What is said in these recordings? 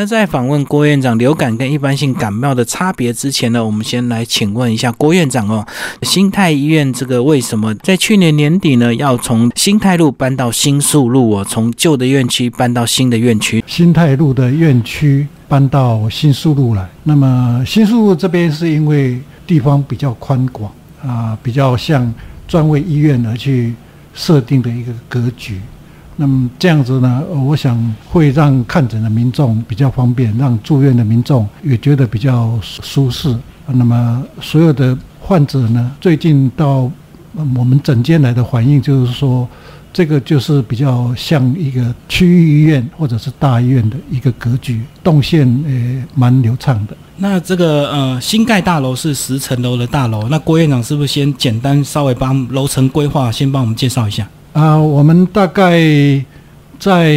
那在访问郭院长流感跟一般性感冒的差别之前呢，我们先来请问一下郭院长哦，新泰医院这个为什么在去年年底呢要从新泰路搬到新宿路哦，从旧的院区搬到新的院区？新泰路的院区搬到新宿路来，那么新宿路这边是因为地方比较宽广啊，比较像专为医院而去设定的一个格局。那么这样子呢，我想会让看诊的民众比较方便，让住院的民众也觉得比较舒适。那么所有的患者呢，最近到我们诊间来的反应就是说，这个就是比较像一个区域医院或者是大医院的一个格局，动线呃蛮流畅的。那这个呃新盖大楼是十层楼的大楼，那郭院长是不是先简单稍微帮楼层规划，先帮我们介绍一下？啊，我们大概在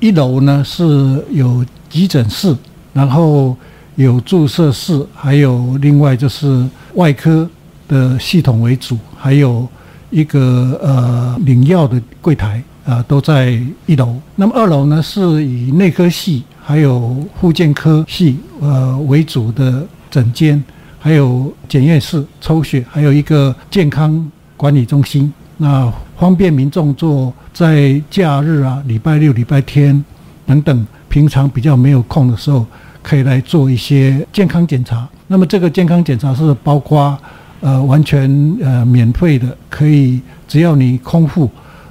一楼呢是有急诊室，然后有注射室，还有另外就是外科的系统为主，还有一个呃领药的柜台啊，都在一楼。那么二楼呢是以内科系还有护健科系呃为主的诊间，还有检验室、抽血，还有一个健康管理中心。那方便民众做在假日啊、礼拜六、礼拜天等等，平常比较没有空的时候，可以来做一些健康检查。那么这个健康检查是包括呃完全呃免费的，可以只要你空腹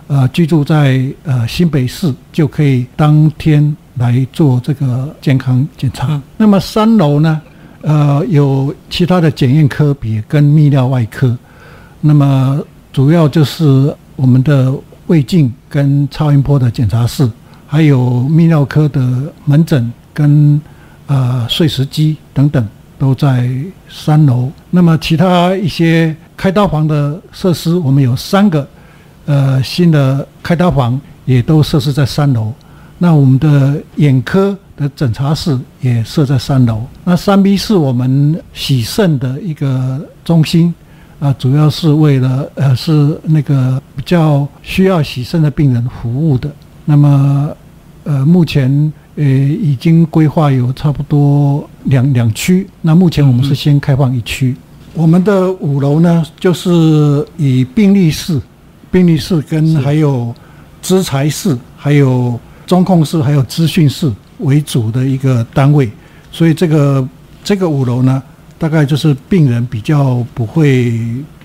呃居住在呃新北市，就可以当天来做这个健康检查。那么三楼呢，呃有其他的检验科别跟泌尿外科，那么。主要就是我们的胃镜跟超音波的检查室，还有泌尿科的门诊跟呃碎石机等等都在三楼。那么其他一些开刀房的设施，我们有三个呃新的开刀房也都设置在三楼。那我们的眼科的诊查室也设在三楼。那三 B 是我们洗肾的一个中心。啊，主要是为了呃，是那个比较需要洗肾的病人服务的。那么，呃，目前呃已经规划有差不多两两区。那目前我们是先开放一区。我们的五楼呢，就是以病历室、病历室跟还有资材室、还有中控室、还有资讯室为主的一个单位。所以这个这个五楼呢。大概就是病人比较不会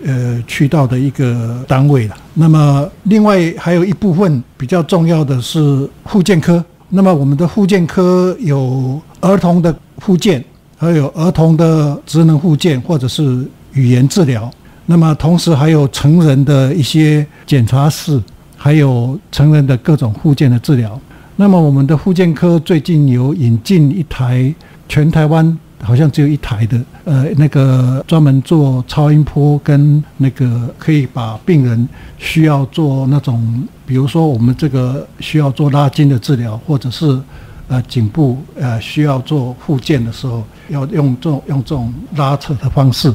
呃去到的一个单位了。那么另外还有一部分比较重要的是护健科。那么我们的护健科有儿童的护健，还有儿童的职能护健或者是语言治疗。那么同时还有成人的一些检查室，还有成人的各种护健的治疗。那么我们的护健科最近有引进一台全台湾。好像只有一台的，呃，那个专门做超音波跟那个可以把病人需要做那种，比如说我们这个需要做拉筋的治疗，或者是呃颈部呃需要做复健的时候，要用这种用这种拉扯的方式。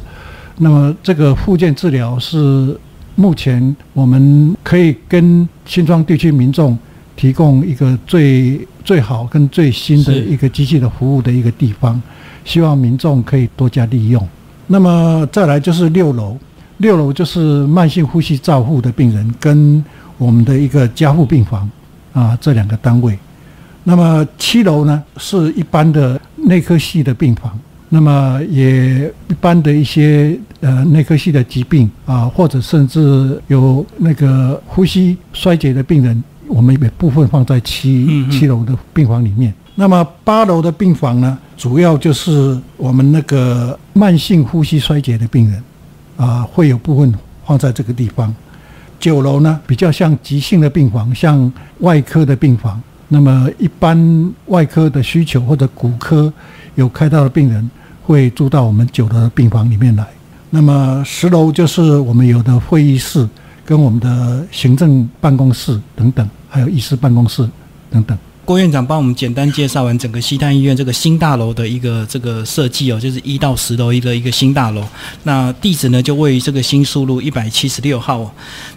那么这个复健治疗是目前我们可以跟新庄地区民众提供一个最最好跟最新的一个机器的服务的一个地方。希望民众可以多加利用。那么再来就是六楼，六楼就是慢性呼吸照护的病人跟我们的一个加护病房啊这两个单位。那么七楼呢是一般的内科系的病房，那么也一般的一些呃内科系的疾病啊，或者甚至有那个呼吸衰竭的病人，我们也部分放在七七楼的病房里面。那么八楼的病房呢，主要就是我们那个慢性呼吸衰竭的病人，啊，会有部分放在这个地方。九楼呢，比较像急性的病房，像外科的病房。那么一般外科的需求或者骨科有开刀的病人，会住到我们九楼的病房里面来。那么十楼就是我们有的会议室，跟我们的行政办公室等等，还有医师办公室等等。郭院长帮我们简单介绍完整个西滩医院这个新大楼的一个这个设计哦，就是一到十楼一个一个新大楼。那地址呢就位于这个新宿路一百七十六号哦。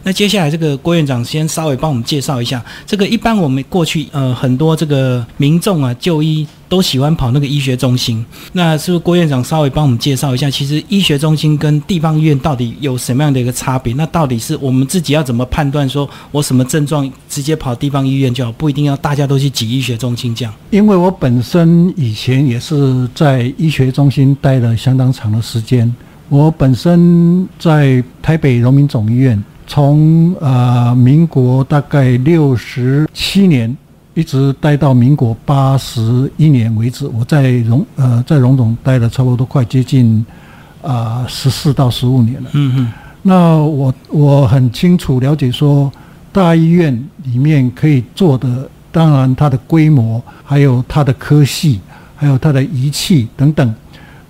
那接下来这个郭院长先稍微帮我们介绍一下，这个一般我们过去呃很多这个民众啊就医都喜欢跑那个医学中心。那是不是郭院长稍微帮我们介绍一下，其实医学中心跟地方医院到底有什么样的一个差别？那到底是我们自己要怎么判断，说我什么症状直接跑地方医院就好，不一定要大家都去挤医学中心这样？因为我本身以前也是在医学中心待了相当长的时间，我本身在台北荣民总医院。从呃民国大概六十七年一直待到民国八十一年为止，我在荣呃在荣总待了差不多快接近啊十四到十五年了。嗯嗯。那我我很清楚了解说，大医院里面可以做的，当然它的规模，还有它的科系，还有它的仪器等等。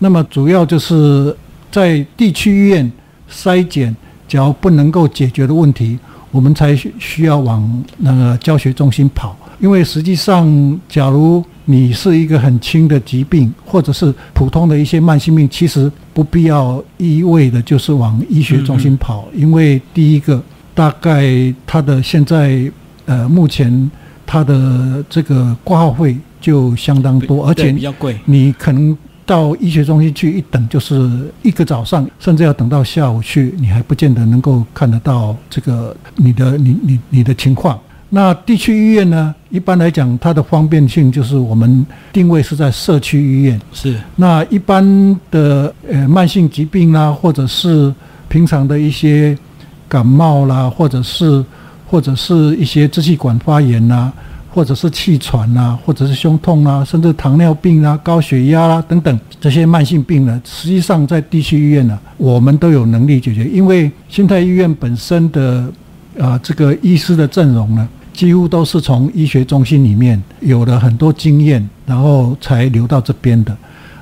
那么主要就是在地区医院筛检。只要不能够解决的问题，我们才需要往那个教学中心跑。因为实际上，假如你是一个很轻的疾病，或者是普通的一些慢性病，其实不必要一味的就是往医学中心跑。因为第一个，大概他的现在呃，目前他的这个挂号费就相当多，而且比较贵，你可能。到医学中心去一等就是一个早上，甚至要等到下午去，你还不见得能够看得到这个你的你你你的情况。那地区医院呢？一般来讲，它的方便性就是我们定位是在社区医院。是。那一般的呃慢性疾病啦，或者是平常的一些感冒啦，或者是或者是一些支气管发炎呐。或者是气喘呐，或者是胸痛啊，甚至糖尿病啊、高血压啦等等这些慢性病呢，实际上在地区医院呢，我们都有能力解决。因为新泰医院本身的啊这个医师的阵容呢，几乎都是从医学中心里面有了很多经验，然后才留到这边的。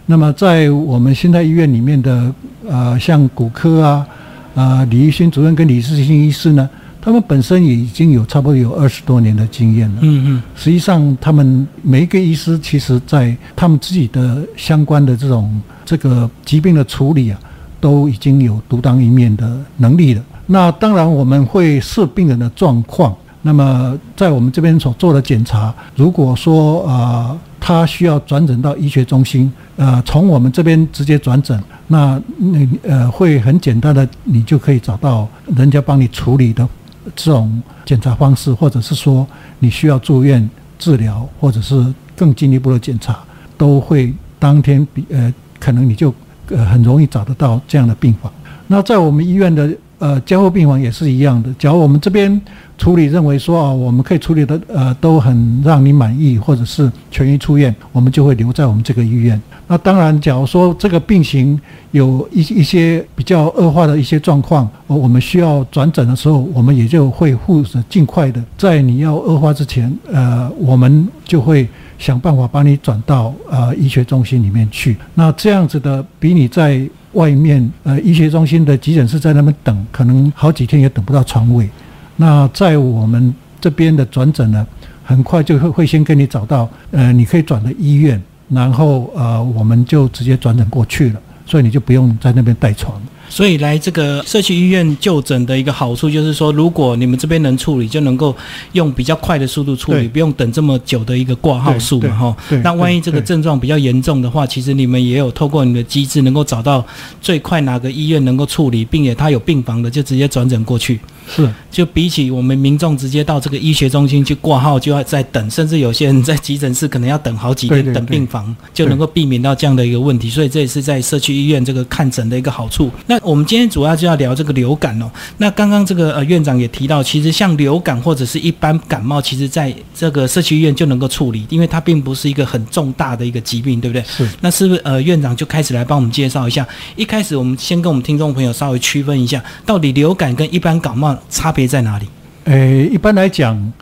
那么在我们新泰医院里面的呃，像骨科啊啊李玉新主任跟李世新医师呢。他们本身也已经有差不多有二十多年的经验了。嗯嗯，实际上他们每一个医师，其实在他们自己的相关的这种这个疾病的处理啊，都已经有独当一面的能力了。那当然我们会视病人的状况，那么在我们这边所做的检查，如果说啊他需要转诊到医学中心，呃，从我们这边直接转诊，那那呃会很简单的，你就可以找到人家帮你处理的。这种检查方式，或者是说你需要住院治疗，或者是更进一步的检查，都会当天比呃，可能你就呃很容易找得到这样的病房。那在我们医院的呃监护病房也是一样的。假如我们这边处理认为说啊，我们可以处理的呃都很让你满意，或者是痊愈出院，我们就会留在我们这个医院。那当然，假如说这个病情有一一些比较恶化的一些状况，我们需要转诊的时候，我们也就会护士尽快的在你要恶化之前，呃，我们就会想办法把你转到呃医学中心里面去。那这样子的，比你在外面呃医学中心的急诊室在那边等，可能好几天也等不到床位。那在我们这边的转诊呢，很快就会会先给你找到呃你可以转的医院。然后呃，我们就直接转诊过去了，所以你就不用在那边带床。所以来这个社区医院就诊的一个好处就是说，如果你们这边能处理，就能够用比较快的速度处理，不用等这么久的一个挂号数嘛，哈。那万一这个症状比较严重的话，其实你们也有透过你的机制，能够找到最快哪个医院能够处理，并且他有病房的，就直接转诊过去。是，就比起我们民众直接到这个医学中心去挂号，就要在等，甚至有些人在急诊室可能要等好几天等病房，就能够避免到这样的一个问题。所以这也是在社区医院这个看诊的一个好处。那我们今天主要就要聊这个流感哦。那刚刚这个呃院长也提到，其实像流感或者是一般感冒，其实在这个社区医院就能够处理，因为它并不是一个很重大的一个疾病，对不对？是。那是不是呃院长就开始来帮我们介绍一下？一开始我们先跟我们听众朋友稍微区分一下，到底流感跟一般感冒差别在哪里？诶，一般来讲，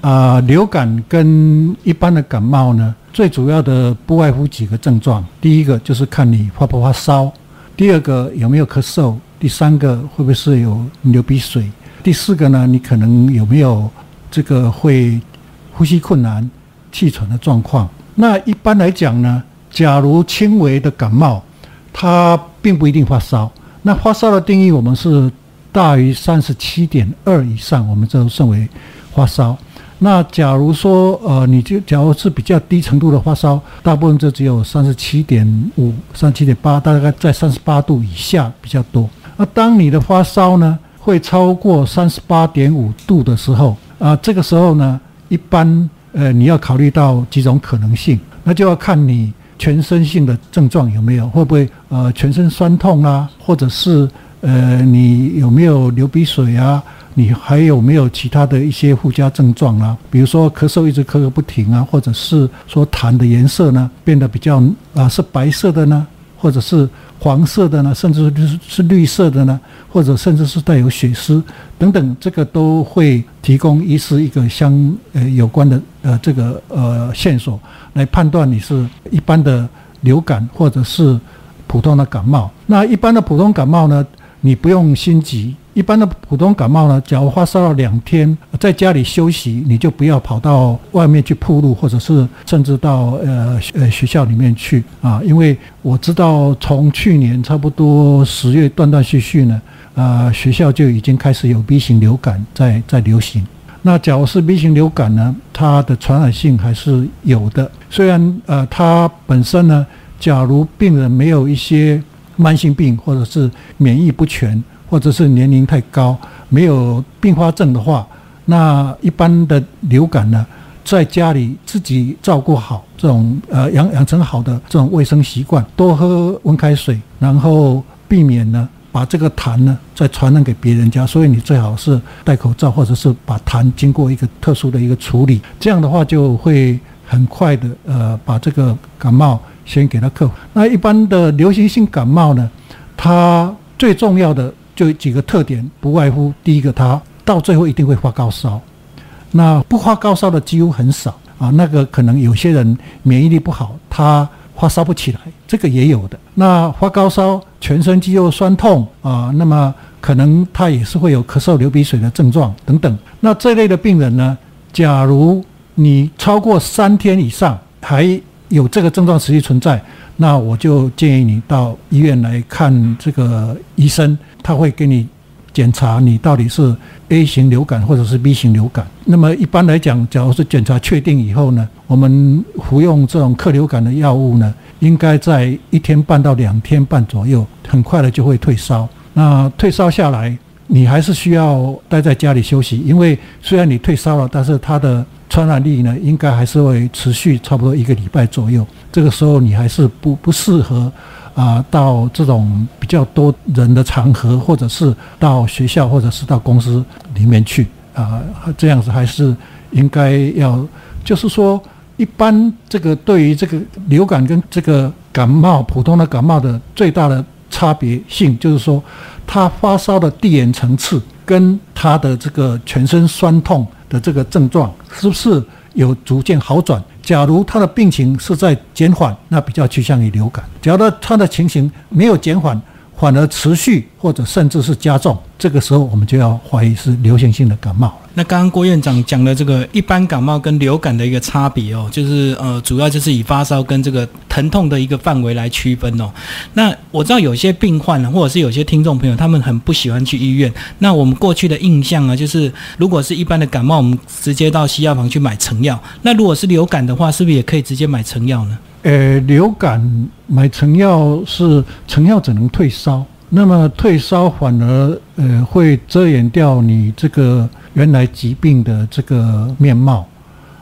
啊，流感跟一般的感冒呢，最主要的不外乎几个症状。第一个就是看你发不发烧，第二个有没有咳嗽，第三个会不会是有流鼻水，第四个呢，你可能有没有这个会呼吸困难、气喘的状况。那一般来讲呢，假如轻微的感冒，它并不一定发烧。那发烧的定义，我们是。大于三十七点二以上，我们就称为发烧。那假如说呃，你就假如是比较低程度的发烧，大部分就只有三十七点五、三十七点八，大概在三十八度以下比较多。那当你的发烧呢会超过三十八点五度的时候啊，这个时候呢，一般呃你要考虑到几种可能性，那就要看你全身性的症状有没有，会不会呃全身酸痛啊，或者是呃你有没有流鼻水啊？你还有没有其他的一些附加症状啊？比如说咳嗽一直咳个不停啊，或者是说痰的颜色呢变得比较啊是白色的呢，或者是黄色的呢，甚至是是绿色的呢，或者甚至是带有血丝等等，这个都会提供医师一个相呃有关的呃这个呃线索来判断你是一般的流感或者是普通的感冒。那一般的普通感冒呢，你不用心急。一般的普通感冒呢，假如发烧了两天，在家里休息，你就不要跑到外面去铺路，或者是甚至到呃呃学校里面去啊，因为我知道从去年差不多十月断断续续呢，啊学校就已经开始有 B 型流感在在流行。那假如是 B 型流感呢，它的传染性还是有的，虽然呃它本身呢，假如病人没有一些慢性病或者是免疫不全。或者是年龄太高，没有并发症的话，那一般的流感呢，在家里自己照顾好这种呃养养成好的这种卫生习惯，多喝温开水，然后避免呢把这个痰呢再传染给别人家。所以你最好是戴口罩，或者是把痰经过一个特殊的一个处理，这样的话就会很快的呃把这个感冒先给他克服。那一般的流行性感冒呢，它最重要的。就几个特点，不外乎第一个，他到最后一定会发高烧。那不发高烧的几乎很少啊。那个可能有些人免疫力不好，他发烧不起来，这个也有的。那发高烧、全身肌肉酸痛啊，那么可能他也是会有咳嗽、流鼻水的症状等等。那这类的病人呢，假如你超过三天以上还有这个症状持续存在，那我就建议你到医院来看这个医生。他会给你检查你到底是 A 型流感或者是 B 型流感。那么一般来讲，假如是检查确定以后呢，我们服用这种克流感的药物呢，应该在一天半到两天半左右，很快的就会退烧。那退烧下来，你还是需要待在家里休息，因为虽然你退烧了，但是它的传染力呢，应该还是会持续差不多一个礼拜左右。这个时候你还是不不适合。啊，到这种比较多人的场合，或者是到学校，或者是到公司里面去啊，这样子还是应该要，就是说，一般这个对于这个流感跟这个感冒普通的感冒的最大的差别性，就是说，他发烧的递延层次跟他的这个全身酸痛的这个症状，是不是有逐渐好转？假如他的病情是在减缓，那比较趋向于流感；假如他的情形没有减缓，反而持续或者甚至是加重，这个时候我们就要怀疑是流行性的感冒。那刚刚郭院长讲的这个一般感冒跟流感的一个差别哦，就是呃，主要就是以发烧跟这个疼痛的一个范围来区分哦。那我知道有些病患或者是有些听众朋友，他们很不喜欢去医院。那我们过去的印象啊，就是如果是一般的感冒，我们直接到西药房去买成药。那如果是流感的话，是不是也可以直接买成药呢？呃，流感买成药是成药只能退烧。那么退烧反而呃会遮掩掉你这个原来疾病的这个面貌。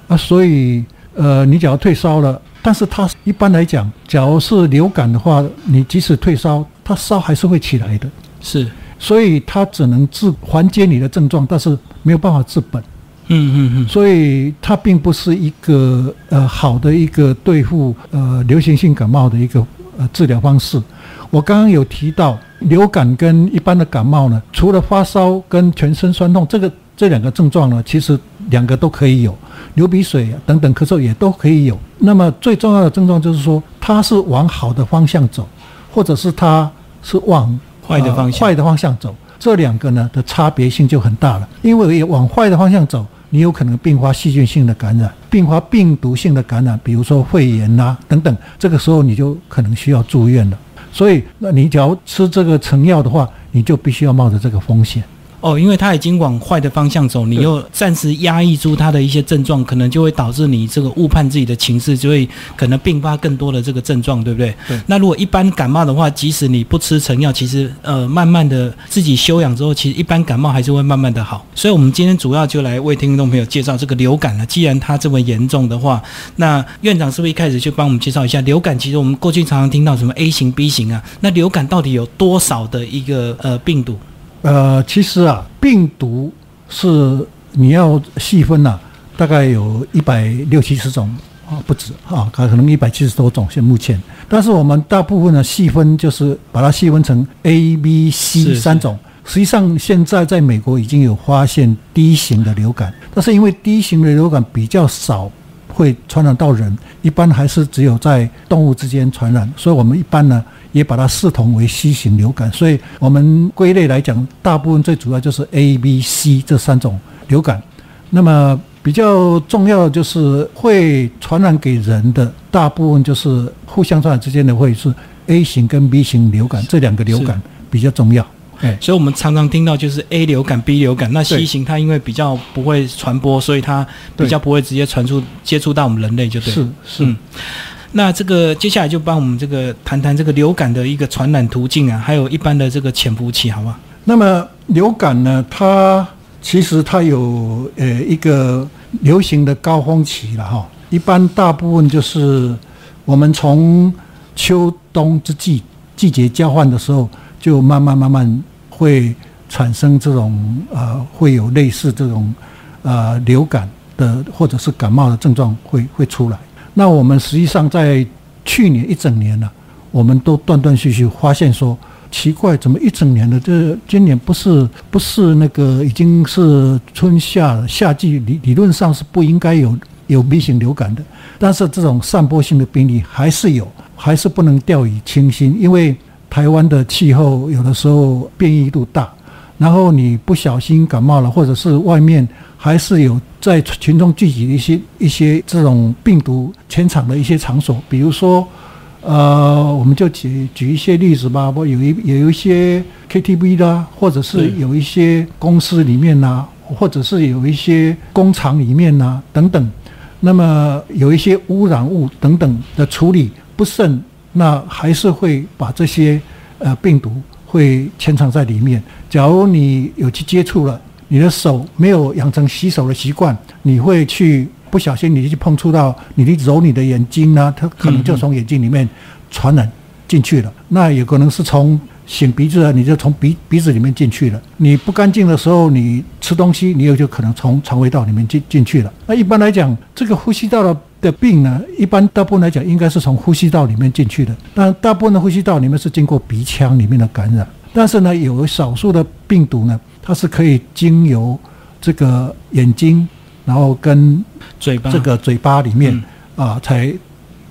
啊，所以呃你只要退烧了，但是它一般来讲，假如是流感的话，你即使退烧，它烧还是会起来的，是，所以它只能治缓解你的症状，但是没有办法治本，嗯嗯嗯，所以它并不是一个呃好的一个对付呃流行性感冒的一个呃治疗方式。我刚刚有提到。流感跟一般的感冒呢，除了发烧跟全身酸痛这个这两个症状呢，其实两个都可以有，流鼻水等等咳嗽也都可以有。那么最重要的症状就是说，它是往好的方向走，或者是它是往坏的方向坏的方向走，这两个呢的差别性就很大了。因为往坏的方向走，你有可能并发细菌性的感染，并发病毒性的感染，比如说肺炎呐等等，这个时候你就可能需要住院了。所以，那你只要吃这个成药的话，你就必须要冒着这个风险。哦，因为它已经往坏的方向走，你又暂时压抑住它的一些症状，可能就会导致你这个误判自己的情势，就会可能并发更多的这个症状，对不对？对那如果一般感冒的话，即使你不吃成药，其实呃慢慢的自己休养之后，其实一般感冒还是会慢慢的好。所以我们今天主要就来为听众朋友介绍这个流感了。既然它这么严重的话，那院长是不是一开始就帮我们介绍一下流感？其实我们过去常常听到什么 A 型、B 型啊，那流感到底有多少的一个呃病毒？呃，其实啊，病毒是你要细分呐、大概有一百六七十种啊，不止啊，可能一百七十多种。现目前，但是我们大部分的细分就是把它细分成 A、B、C 三种。实际上，现在在美国已经有发现 D 型的流感，但是因为 D 型的流感比较少会传染到人，一般还是只有在动物之间传染，所以我们一般呢也把它视同为 C 型流感。所以我们归类来讲，大部分最主要就是 A、B、C 这三种流感。那么比较重要的就是会传染给人的，大部分就是互相传染之间的会是 A 型跟 B 型流感这两个流感比较重要。哎，所以我们常常听到就是 A 流感、B 流感，那 C 型它因为比较不会传播，所以它比较不会直接传出接触到我们人类，就。是是。嗯那这个接下来就帮我们这个谈谈这个流感的一个传染途径啊，还有一般的这个潜伏期，好吗？那么流感呢，它其实它有呃一个流行的高峰期了哈。一般大部分就是我们从秋冬之际季节交换的时候，就慢慢慢慢会产生这种呃会有类似这种呃流感的或者是感冒的症状会会出来。那我们实际上在去年一整年呢、我们都断断续续发现说，奇怪，怎么一整年的这今年不是不是那个已经是春夏，夏季理理论上是不应该有有 B 型流感的，但是这种散播性的病例还是有，还是不能掉以轻心，因为台湾的气候有的时候变异度大，然后你不小心感冒了，或者是外面还是有在群众聚集的一些一些这种病毒潜藏的一些场所，比如说，呃，我们就举举一些例子吧，我有一有一些 KTV 啦，或者是有一些公司里面呐、或者是有一些工厂里面呐、等等，那么有一些污染物等等的处理不慎，那还是会把这些呃病毒会潜藏在里面。假如你有去接触了，你的手没有养成洗手的习惯，你会去不小心你就去碰触到，你去揉你的眼睛啊，它可能就从眼睛里面传染进去了。那有可能是从擤鼻子啊，你就从鼻鼻子里面进去了。你不干净的时候，你吃东西，你也就可能从肠胃道里面进进去了。那一般来讲，这个呼吸道的的病呢，一般大部分来讲应该是从呼吸道里面进去的。但大部分的呼吸道里面是经过鼻腔里面的感染，但是呢，有少数的病毒呢，它是可以经由这个眼睛，然后跟嘴巴这个嘴巴里面嗯啊，才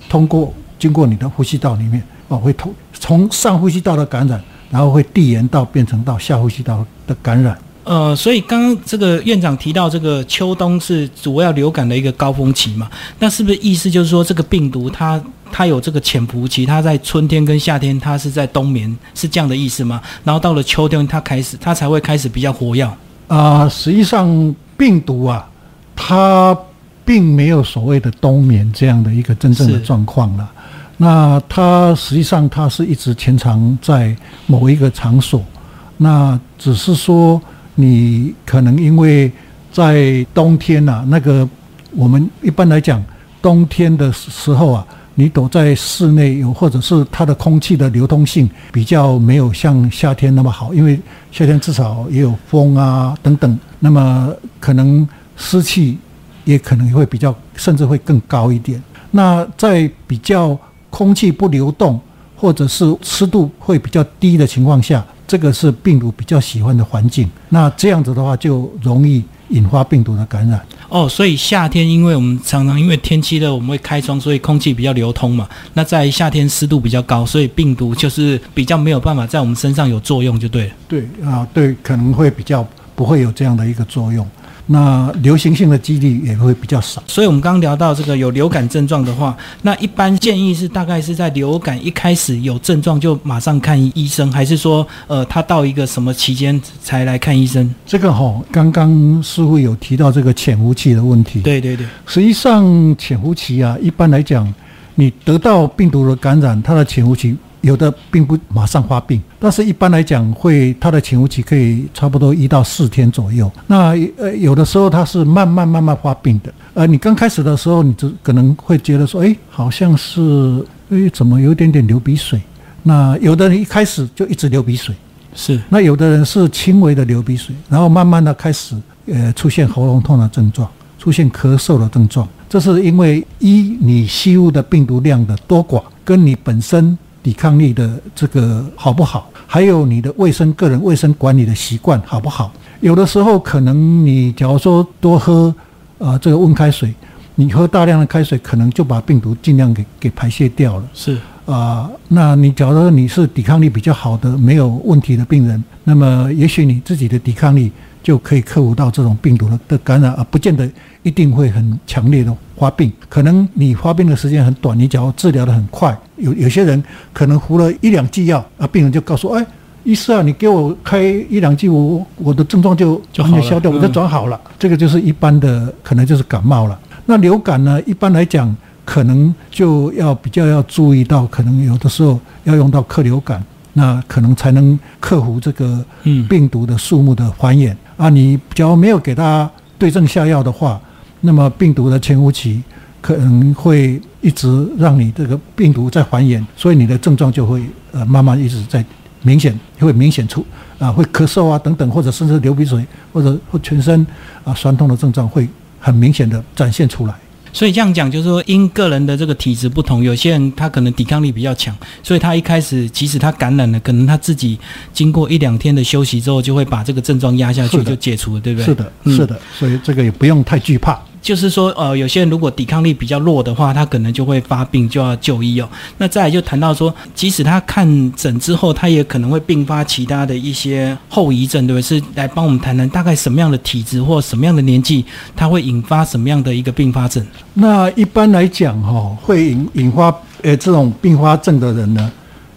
通过经过你的呼吸道里面哦，会通从上呼吸道的感染，然后会递延到变成到下呼吸道的感染。呃，所以刚刚这个院长提到，这个秋冬是主要流感的一个高峰期嘛？那是不是意思就是说，这个病毒它它有这个潜伏期，它在春天跟夏天它是在冬眠，是这样的意思吗？然后到了秋天，它开始它才会开始比较活跃。啊、实际上病毒啊，它并没有所谓的冬眠这样的一个真正的状况了。那它实际上它是一直潜藏在某一个场所，那只是说你可能因为在冬天呐、那个我们一般来讲冬天的时候啊，你躲在室内有，或者是它的空气的流通性比较没有像夏天那么好，因为夏天至少也有风啊等等，那么可能湿气也可能会比较，甚至会更高一点。那在比较空气不流动，或者是湿度会比较低的情况下，这个是病毒比较喜欢的环境。那这样子的话，就容易引发病毒的感染。哦，所以夏天，因为我们常常因为天气热，我们会开窗，所以空气比较流通嘛。那在夏天湿度比较高，所以病毒就是比较没有办法在我们身上有作用，就对了。对啊，对，可能会比较不会有这样的一个作用。那流行性的几率也会比较少。所以，我们刚刚聊到这个有流感症状的话，那一般建议是大概是在流感一开始有症状就马上看医生，还是说，呃，他到一个什么期间才来看医生？这个哈，刚刚似乎有提到这个潜伏期的问题。对对对，实际上潜伏期啊，一般来讲，你得到病毒的感染，它的潜伏期。有的并不马上发病，但是一般来讲会它的潜伏期可以差不多一到四天左右。那呃有的时候它是慢慢慢慢发病的。呃，你刚开始的时候，你就可能会觉得说，哎，好像是哎怎么有点点流鼻水。那有的人一开始就一直流鼻水，是。那有的人是轻微的流鼻水，然后慢慢的开始呃出现喉咙痛的症状，出现咳嗽的症状。这是因为一你吸入的病毒量的多寡，跟你本身。抵抗力的这个好不好？还有你的卫生、个人卫生管理的习惯好不好？有的时候可能你假如说多喝啊这个温开水，你喝大量的开水，可能就把病毒尽量给给排泄掉了。是啊，那你假如说你是抵抗力比较好的、没有问题的病人，那么也许你自己的抵抗力。就可以克服到这种病毒的的感染，而不见得一定会很强烈的发病。可能你发病的时间很短，你只要治疗的很快。有有些人可能服了一两剂药，啊，病人就告诉哎，医师啊，你给我开一两剂，我我的症状就完全消掉，我就转好了。这个就是一般的，可能就是感冒了。那流感呢，一般来讲，可能就要比较要注意到，可能有的时候要用到克流感。那可能才能克服这个病毒的数目的繁衍啊！你假如没有给他对症下药的话，那么病毒的潜伏期可能会一直让你这个病毒在繁衍，所以你的症状就会呃慢慢一直在明显会明显出啊，会咳嗽啊等等，或者甚至流鼻水或者或全身啊酸痛的症状会很明显的展现出来。所以这样讲，就是说，因个人的这个体质不同，有些人他可能抵抗力比较强，所以他一开始即使他感染了，可能他自己经过一两天的休息之后，就会把这个症状压下去，就解除了，对不对？是的，是的，所以这个也不用太惧怕。就是说，呃，有些人如果抵抗力比较弱的话，他可能就会发病，就要就医哦。那再来就谈到说，即使他看诊之后，他也可能会并发其他的一些后遗症，对不对？是来帮我们谈谈大概什么样的体质或什么样的年纪，他会引发什么样的一个并发症？那一般来讲，哈，会引引发呃这种并发症的人呢，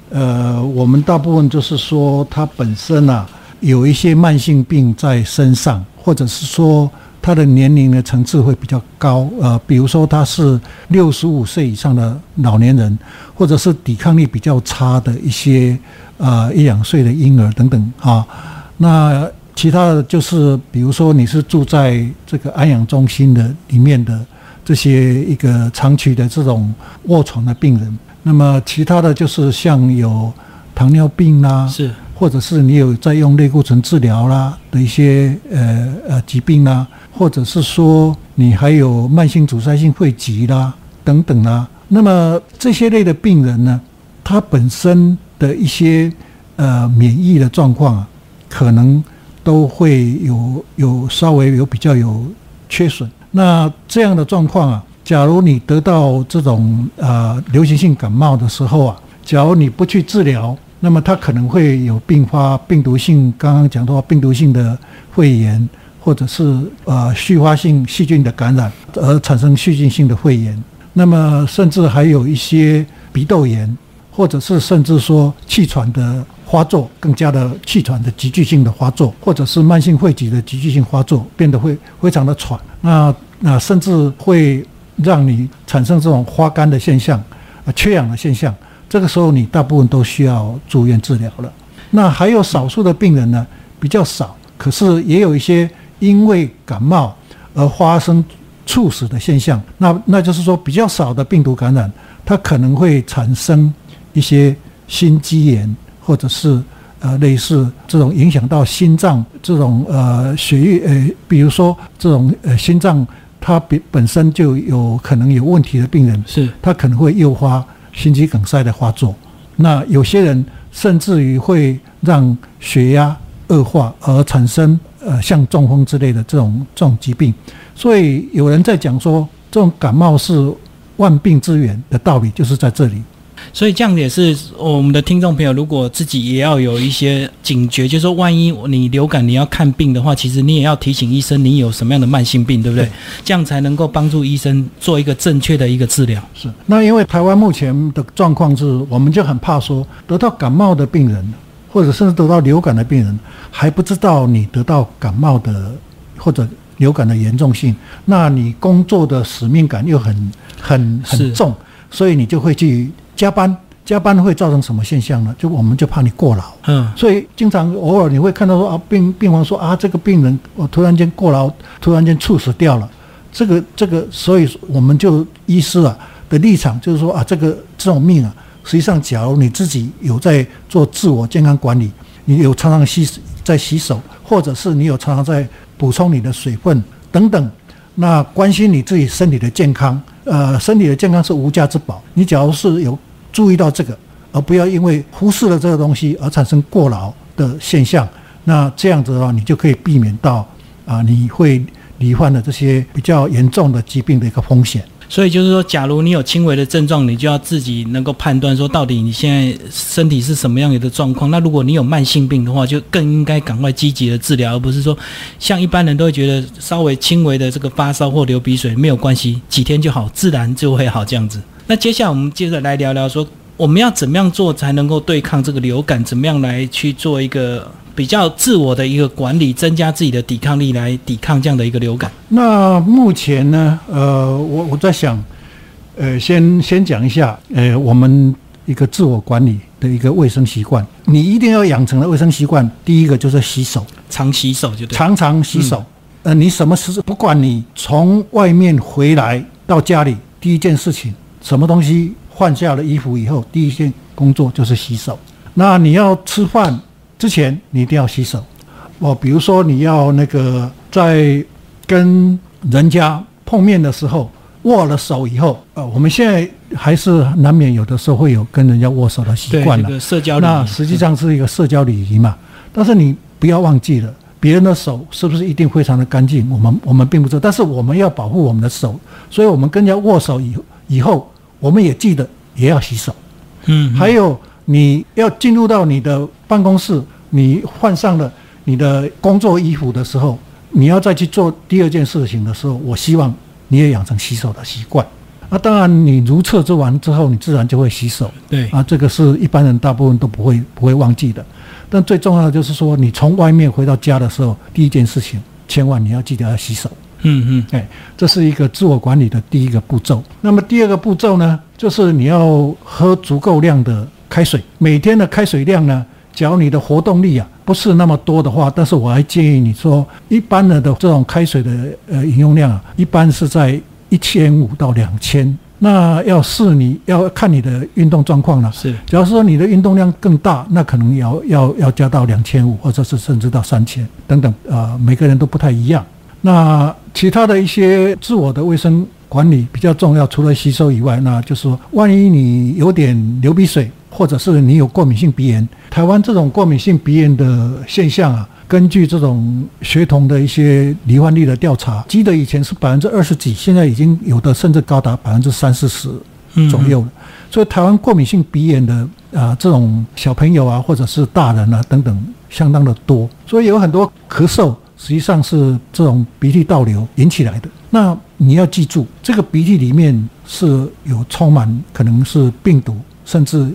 呃，我们大部分就是说他本身啊有一些慢性病在身上，或者是说。他的年龄的层次会比较高，呃，比如说他是六十五岁以上的老年人，或者是抵抗力比较差的一些呃一两岁的婴儿等等啊。那其他的就是，比如说你是住在这个安养中心的里面的这些一个长期的这种卧床的病人。那么其他的就是像有糖尿病啦，是，或者是你有在用类固醇治疗啦的一些呃呃疾病啦。或者是说你还有慢性阻塞性肺疾啦等等啦，那么这些类的病人呢，他本身的一些呃免疫的状况啊，可能都会有有稍微有比较有缺损。那这样的状况啊，假如你得到这种呃流行性感冒的时候啊，假如你不去治疗，那么它可能会有并发病毒性，刚刚讲到病毒性的肺炎。或者是呃续发性细菌的感染而产生细菌性的肺炎，那么甚至还有一些鼻窦炎，或者是甚至说气喘的发作，更加的气喘的急剧性的发作，或者是慢性肺疾的急剧性发作，变得会非常的喘，那那甚至会让你产生这种发干的现象，啊缺氧的现象，这个时候你大部分都需要住院治疗了。那还有少数的病人呢，比较少，可是也有一些。因为感冒而发生猝死的现象，那那就是说比较少的病毒感染，它可能会产生一些心肌炎，或者是呃类似这种影响到心脏这种呃血液呃，比如说这种呃心脏它本本身就有可能有问题的病人，是它可能会诱发心肌梗塞的发作。那有些人甚至于会让血压恶化而产生。呃，像中风之类的这种这种疾病，所以有人在讲说，这种感冒是万病之源的道理，就是在这里。所以这样也是我们的听众朋友，如果自己也要有一些警觉，就是说万一你流感你要看病的话，其实你也要提醒医生你有什么样的慢性病，对不对？这样才能够帮助医生做一个正确的一个治疗。是。那因为台湾目前的状况是，我们就很怕说得到感冒的病人，或者甚至得到流感的病人，还不知道你得到感冒的或者流感的严重性，那你工作的使命感又很很很重，所以你就会去。加班加班会造成什么现象呢？就我们就怕你过劳，嗯，所以经常偶尔你会看到说啊，病病房说啊，这个病人我突然间过劳，突然间猝死掉了。这个这个，所以我们就医师啊的立场就是说啊，这个这种命啊，实际上假如你自己有在做自我健康管理，你有常常洗在洗手，或者是你有常常在补充你的水分等等，那关心你自己身体的健康，呃，身体的健康是无价之宝。你假如是有注意到这个，而不要因为忽视了这个东西而产生过劳的现象。那这样子的话，你就可以避免到啊，你会罹患的这些比较严重的疾病的一个风险。所以就是说，假如你有轻微的症状，你就要自己能够判断说，到底你现在身体是什么样的状况。那如果你有慢性病的话，就更应该赶快积极的治疗，而不是说像一般人都会觉得稍微轻微的这个发烧或流鼻水没有关系，几天就好，自然就会好这样子。那接下来我们接着来聊聊，说我们要怎么样做才能够对抗这个流感？怎么样来去做一个比较自我的一个管理，增加自己的抵抗力，来抵抗这样的一个流感？那目前呢，呃，我我在想，呃，先先讲一下，呃，我们一个自我管理的一个卫生习惯，你一定要养成的卫生习惯，第一个就是洗手，常洗手就对，常常洗手。呃，你什么事，不管你从外面回来到家里，第一件事情。什么东西换下了衣服以后，第一件工作就是洗手。那你要吃饭之前，你一定要洗手。哦，比如说你要那个在跟人家碰面的时候握了手以后，呃，我们现在还是难免有的时候会有跟人家握手的习惯了。社交那实际上是一个社交礼仪嘛。但是你不要忘记了，别人的手是不是一定非常的干净？我们我们并不知道，但是我们要保护我们的手，所以我们跟人家握手以以后。我们也记得也要洗手，嗯，还有你要进入到你的办公室，你换上了你的工作衣服的时候，你要再去做第二件事情的时候，我希望你也养成洗手的习惯。那当然，你如厕做完之后，你自然就会洗手，对，啊，这个是一般人大部分都不会不会忘记的。但最重要的就是说，你从外面回到家的时候，第一件事情，千万你要记得要洗手。嗯嗯，哎，这是一个自我管理的第一个步骤。那么第二个步骤呢，就是你要喝足够量的开水。每天的开水量呢，假如你的活动力啊不是那么多的话，但是我还建议你说，一般的的这种开水的呃饮用量啊，一般是在一千五到两千。那要视你要看你的运动状况了。是，假如说你的运动量更大，那可能要要要加到两千五，或者是甚至到三千等等。啊，每个人都不太一样。那其他的一些自我的卫生管理比较重要，除了吸收以外，那就是说，万一你有点流鼻水，或者是你有过敏性鼻炎，台湾这种过敏性鼻炎的现象啊，根据这种学童的一些罹患率的调查，记得以前是百分之二十几，现在已经有的甚至高达百分之三四十左右了。所以台湾过敏性鼻炎的啊这种小朋友啊，或者是大人啊等等，相当的多，所以有很多咳嗽。实际上是这种鼻涕倒流引起来的。那你要记住，这个鼻涕里面是有充满可能是病毒，甚至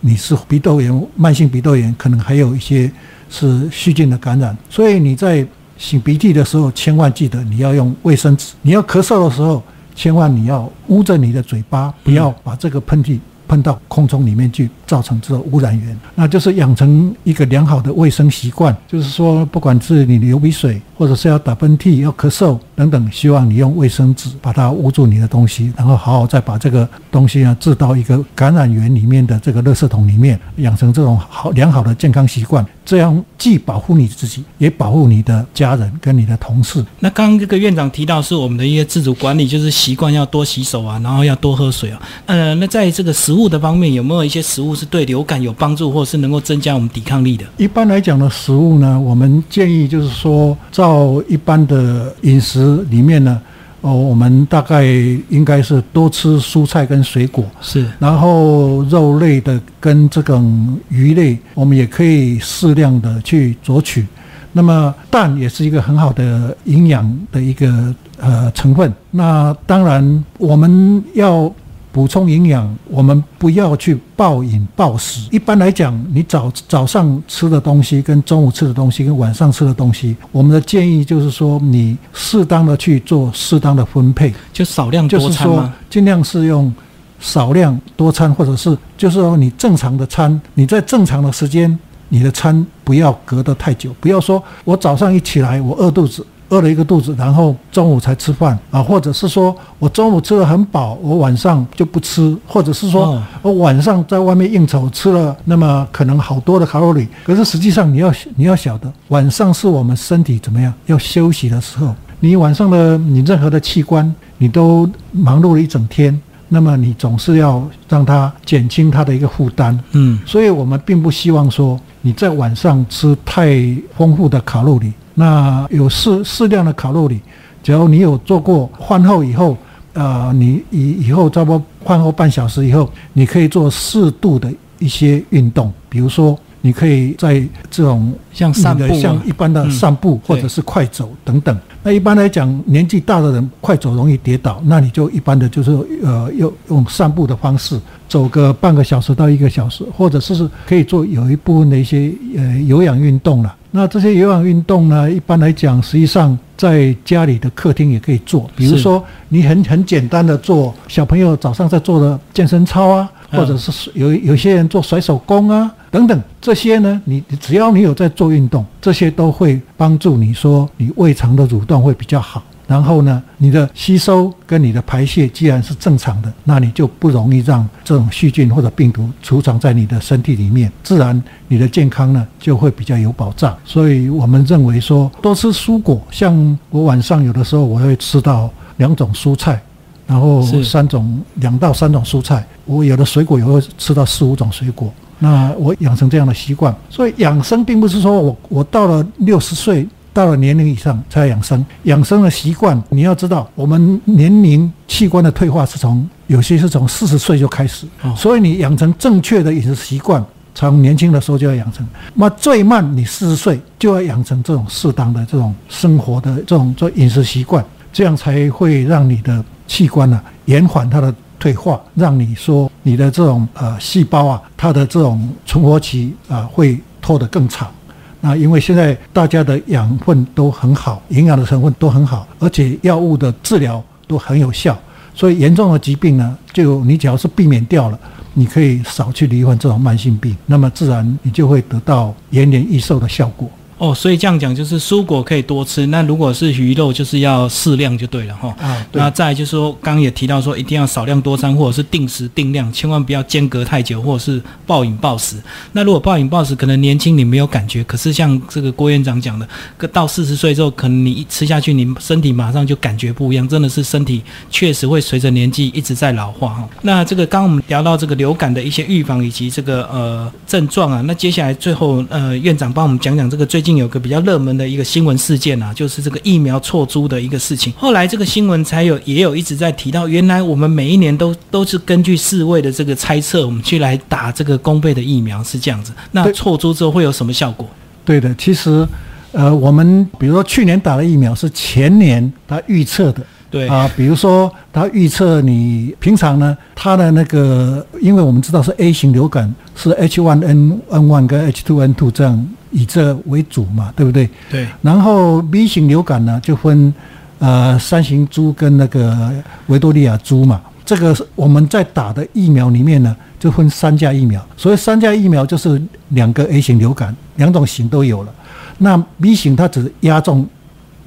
你是鼻窦炎、慢性鼻窦炎，可能还有一些是细菌的感染。所以你在擤鼻涕的时候，千万记得你要用卫生纸。你要咳嗽的时候，千万你要捂着你的嘴巴，不要把这个喷嚏。喷到空中里面去，造成这个污染源，那就是养成一个良好的卫生习惯。就是说，不管是你流鼻水，或者是要打喷嚏、要咳嗽等等，希望你用卫生纸把它捂住你的东西，然后好好再把这个东西啊置到一个感染源里面的这个垃圾桶里面，养成这种好良好的健康习惯。这样既保护你自己，也保护你的家人跟你的同事。那刚刚这个院长提到是我们的一些自主管理，就是习惯要多洗手啊，然后要多喝水啊。呃，那在这个食物的方面，有没有一些食物是对流感有帮助，或是能够增加我们抵抗力的？一般来讲的食物呢，我们建议就是说，照一般的饮食里面呢，哦，我们大概应该是多吃蔬菜跟水果，是，然后肉类的跟这种鱼类，我们也可以适量的去酌取。那么蛋也是一个很好的营养的一个呃成分。那当然我们要补充营养，我们不要去暴饮暴食。一般来讲，你早早上吃的东西跟中午吃的东西跟晚上吃的东西，我们的建议就是说，你适当的去做适当的分配，就少量就是说多餐吗？尽量是用少量多餐，或者是就是说你正常的餐，你在正常的时间，你的餐不要隔得太久，不要说我早上一起来我饿肚子。饿了一个肚子，然后中午才吃饭啊，或者是说我中午吃的很饱，我晚上就不吃，或者是说哦。我晚上在外面应酬吃了那么可能好多的卡路里，可是实际上你要你要晓得，晚上是我们身体怎么样要休息的时候，你晚上的你任何的器官你都忙碌了一整天，那么你总是要让它减轻它的一个负担，嗯，所以我们并不希望说你在晚上吃太丰富的卡路里，那有适适量的卡路里，只要你有做过饭后以后，呃，你以以后差不多饭后半小时以后，你可以做适度的一些运动，比如说你可以在这种像散步像啊，一般的嗯散步或者是快走等等。那一般来讲，年纪大的人快走容易跌倒，那你就一般的就是呃用用散步的方式，走个半个小时到一个小时，或者是是可以做有一部分的一些呃有氧运动了。那这些有氧运动呢，一般来讲，实际上在家里的客厅也可以做，比如说你很很简单的做小朋友早上在做的健身操啊，嗯或者是有有些人做甩手工啊等等，这些呢，你你只要你有在做运动，这些都会帮助你说你胃肠的蠕动会比较好。然后呢，你的吸收跟你的排泄既然是正常的，那你就不容易让这种细菌或者病毒储藏在你的身体里面，自然你的健康呢就会比较有保障。所以我们认为说，多吃蔬果，像我晚上有的时候我会吃到两种蔬菜，然后三种两到三种蔬菜，我有的水果也会吃到四五种水果。那我养成这样的习惯，所以养生并不是说我我到了六十岁到了年龄以上才要养生，养生的习惯你要知道，我们年龄器官的退化是从有些是从四十岁就开始，哦所以你养成正确的饮食习惯，从年轻的时候就要养成。那最慢你四十岁就要养成这种适当的这种生活的这种做饮食习惯，这样才会让你的器官呢、延缓它的退化，让你说你的这种呃细胞啊，它的这种存活期啊会拖得更长。那因为现在大家的养分都很好，营养的成分都很好，而且药物的治疗都很有效，所以严重的疾病呢，就你只要是避免掉了，你可以少去罹患这种慢性病，那么自然你就会得到延年益寿的效果。哦，所以这样讲就是蔬果可以多吃，那如果是鱼肉就是要适量就对了哈。啊，那再来就是说，刚刚也提到说，一定要少量多餐，或者是定时定量，千万不要间隔太久，或者是暴饮暴食。那如果暴饮暴食，可能年轻你没有感觉，可是像这个郭院长讲的，个到四十岁之后，可能你一吃下去，你身体马上就感觉不一样，真的是身体确实会随着年纪一直在老化哈。那这个刚刚我们聊到这个流感的一些预防以及这个呃症状啊，那接下来最后呃院长帮我们讲讲这个最近有个比较热门的一个新闻事件啊，就是这个疫苗错租的一个事情。后来这个新闻才有也有一直在提到，原来我们每一年都都是根据世卫的这个猜测，我们去来打这个公费的疫苗是这样子。那错租之后会有什么效果？对的，其实，呃，我们比如说去年打的疫苗是前年他预测的，对，啊，比如说他预测你平常呢，他的那个，因为我们知道是 A 型流感是 H1N N1 跟 H2N2 这样以这为主嘛，对不对？对，然后 B 型流感呢就分呃三型猪跟那个维多利亚猪嘛。这个是我们在打的疫苗里面呢，就分三价疫苗。所以三价疫苗就是两个 A 型流感，两种型都有了。那 B 型它只压中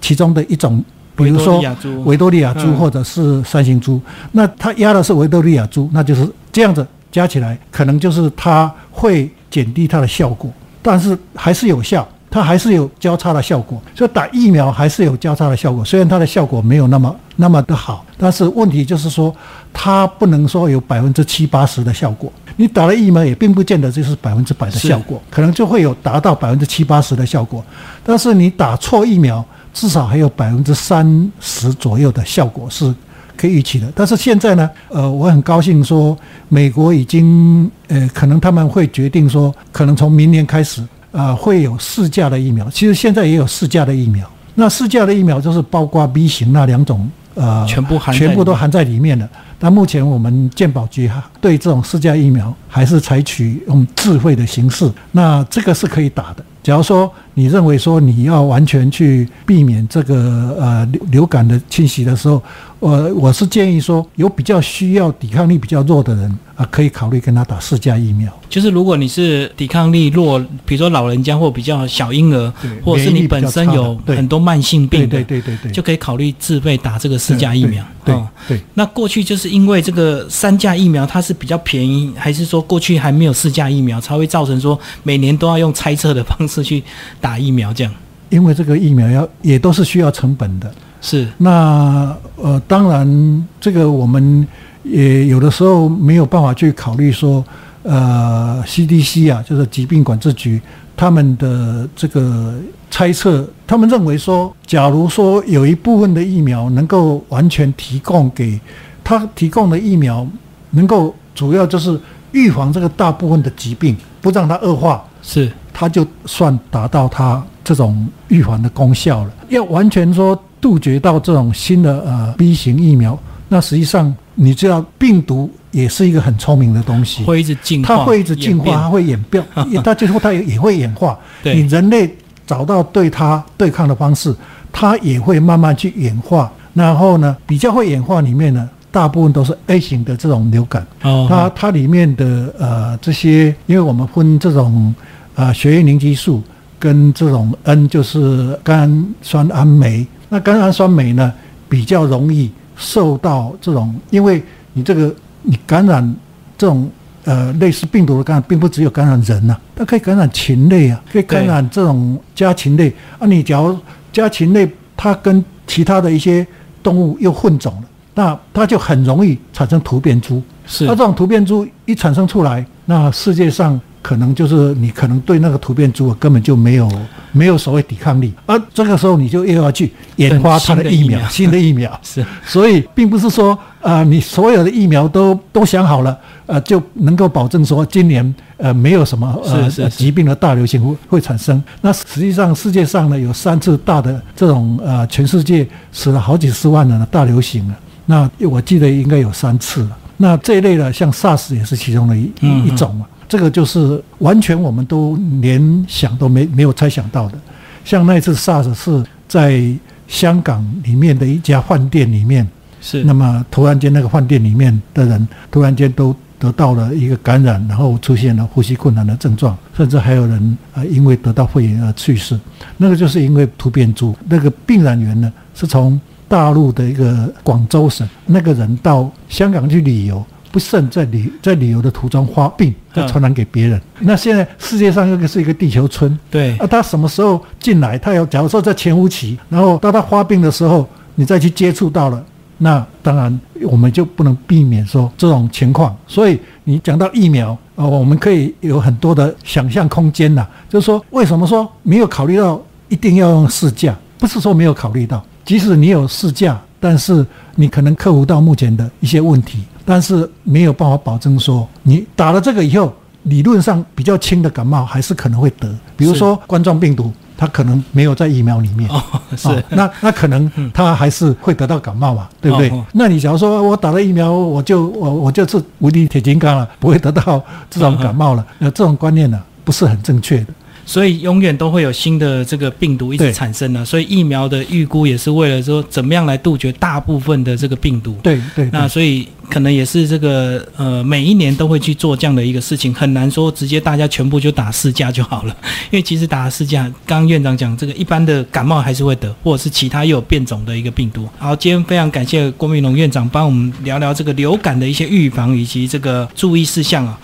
其中的一种，比如说维多利亚猪嗯或者是三型猪，那它压的是维多利亚猪，那就是这样子加起来，可能就是它会减低它的效果，但是还是有效，它还是有交叉的效果，所以打疫苗还是有交叉的效果，虽然它的效果没有那么那么的好，但是问题就是说，它不能说有百分之七八十的效果。你打了疫苗也并不见得就是百分之百的效果，可能就会有达到百分之七八十的效果。但是你打错疫苗，至少还有百分之三十左右的效果是可以预期的。但是现在呢，呃，我很高兴说，美国已经呃，可能他们会决定说，可能从明年开始，啊，会有四价的疫苗。其实现在也有四价的疫苗，那四价的疫苗就是包括 B 型那两种，呃，全部含全部都含在里面的。但目前我们健保局哈对这种四价疫苗还是采取用智慧的形式，那这个是可以打的。假如说你认为说你要完全去避免这个呃流流感的侵袭的时候，我我是建议说有比较需要抵抗力比较弱的人啊，可以考虑跟他打四价疫苗。就是如果你是抵抗力弱，比如说老人家或比较小婴儿，或者是你本身有很多慢性病的，对对对对，就可以考虑自费打这个四价疫苗。对对。那过去就是因为这个三价疫苗它是比较便宜，还是说过去还没有四价疫苗，才会造成说每年都要用猜测的方式去打疫苗这样？因为这个疫苗要也都是需要成本的。是。那呃，当然这个我们也有的时候没有办法去考虑说。呃，CDC 啊，就是疾病管制局，他们的这个猜测，他们认为说，假如说有一部分的疫苗能够完全提供给他提供的疫苗，能够主要就是预防这个大部分的疾病，不让它恶化，是，他就算达到他这种预防的功效了。要完全说杜绝到这种新的呃 B 型疫苗，那实际上你知道病毒。也是一个很聪明的东西，会一直进化，它会一直进化，它会演变，它最后它也也会演化。你人类找到对它对抗的方式，它也会慢慢去演化。然后呢，比较会演化里面呢，大部分都是 A 型的这种流感。哦，它它里面的呃这些，因为我们分这种呃血液凝集素跟这种 N 就是甘酸胺酶，那甘氨酸酶呢比较容易受到这种，因为你这个。你感染这种呃类似病毒的感染，并不只有感染人呐，它可以感染禽类啊，可以感染这种家禽类啊。你假如家禽类它跟其他的一些动物又混种了，那它就很容易产生突变株。是，那这种突变株一产生出来，那世界上。可能就是你可能对那个突变株根本就没有没有所谓抵抗力，而这个时候你就又要去研发它的疫苗，新的疫苗是，所以并不是说啊，你所有的疫苗都都想好了，呃，就能够保证说今年呃没有什么呃疾病的大流行会会产生。那实际上世界上呢有三次大的这种呃全世界死了好几十万人的大流行了，那我记得应该有三次了。那这一类的像 SARS 也是其中的一一种嘛。这个就是完全我们都连想都没没有猜想到的，像那次 SARS 是在香港里面的一家饭店里面，是那么突然间那个饭店里面的人突然间都得到了一个感染，然后出现了呼吸困难的症状，甚至还有人啊因为得到肺炎而去世，那个就是因为突变株。那个病染源呢是从大陆的一个广州省那个人到香港去旅游。不慎在旅在旅游的途中发病，再传染给别人。那现在世界上又是一个地球村，对。啊，他什么时候进来？他有，假如说在前五期，然后到他发病的时候，你再去接触到了，那当然我们就不能避免说这种情况。所以你讲到疫苗啊，我们可以有很多的想象空间呐。就是说，为什么说没有考虑到一定要用试驾？不是说没有考虑到，即使你有试驾，但是你可能克服到目前的一些问题。但是没有办法保证说，你打了这个以后，理论上比较轻的感冒还是可能会得。比如说冠状病毒，它可能没有在疫苗里面，是那那可能它还是会得到感冒嘛，对不对？那你假如说我打了疫苗，我就我我就是无敌铁金刚了，不会得到这种感冒了。那这种观念呢，不是很正确的。所以永远都会有新的这个病毒一直产生呢，所以疫苗的预估也是为了说怎么样来杜绝大部分的这个病毒。对对。那所以可能也是这个呃每一年都会去做这样的一个事情，很难说直接大家全部就打四价就好了，因为其实打四价，刚刚院长讲这个一般的感冒还是会得，或者是其他又有变种的一个病毒。好，今天非常感谢郭明龙院长帮我们聊聊这个流感的一些预防以及这个注意事项啊。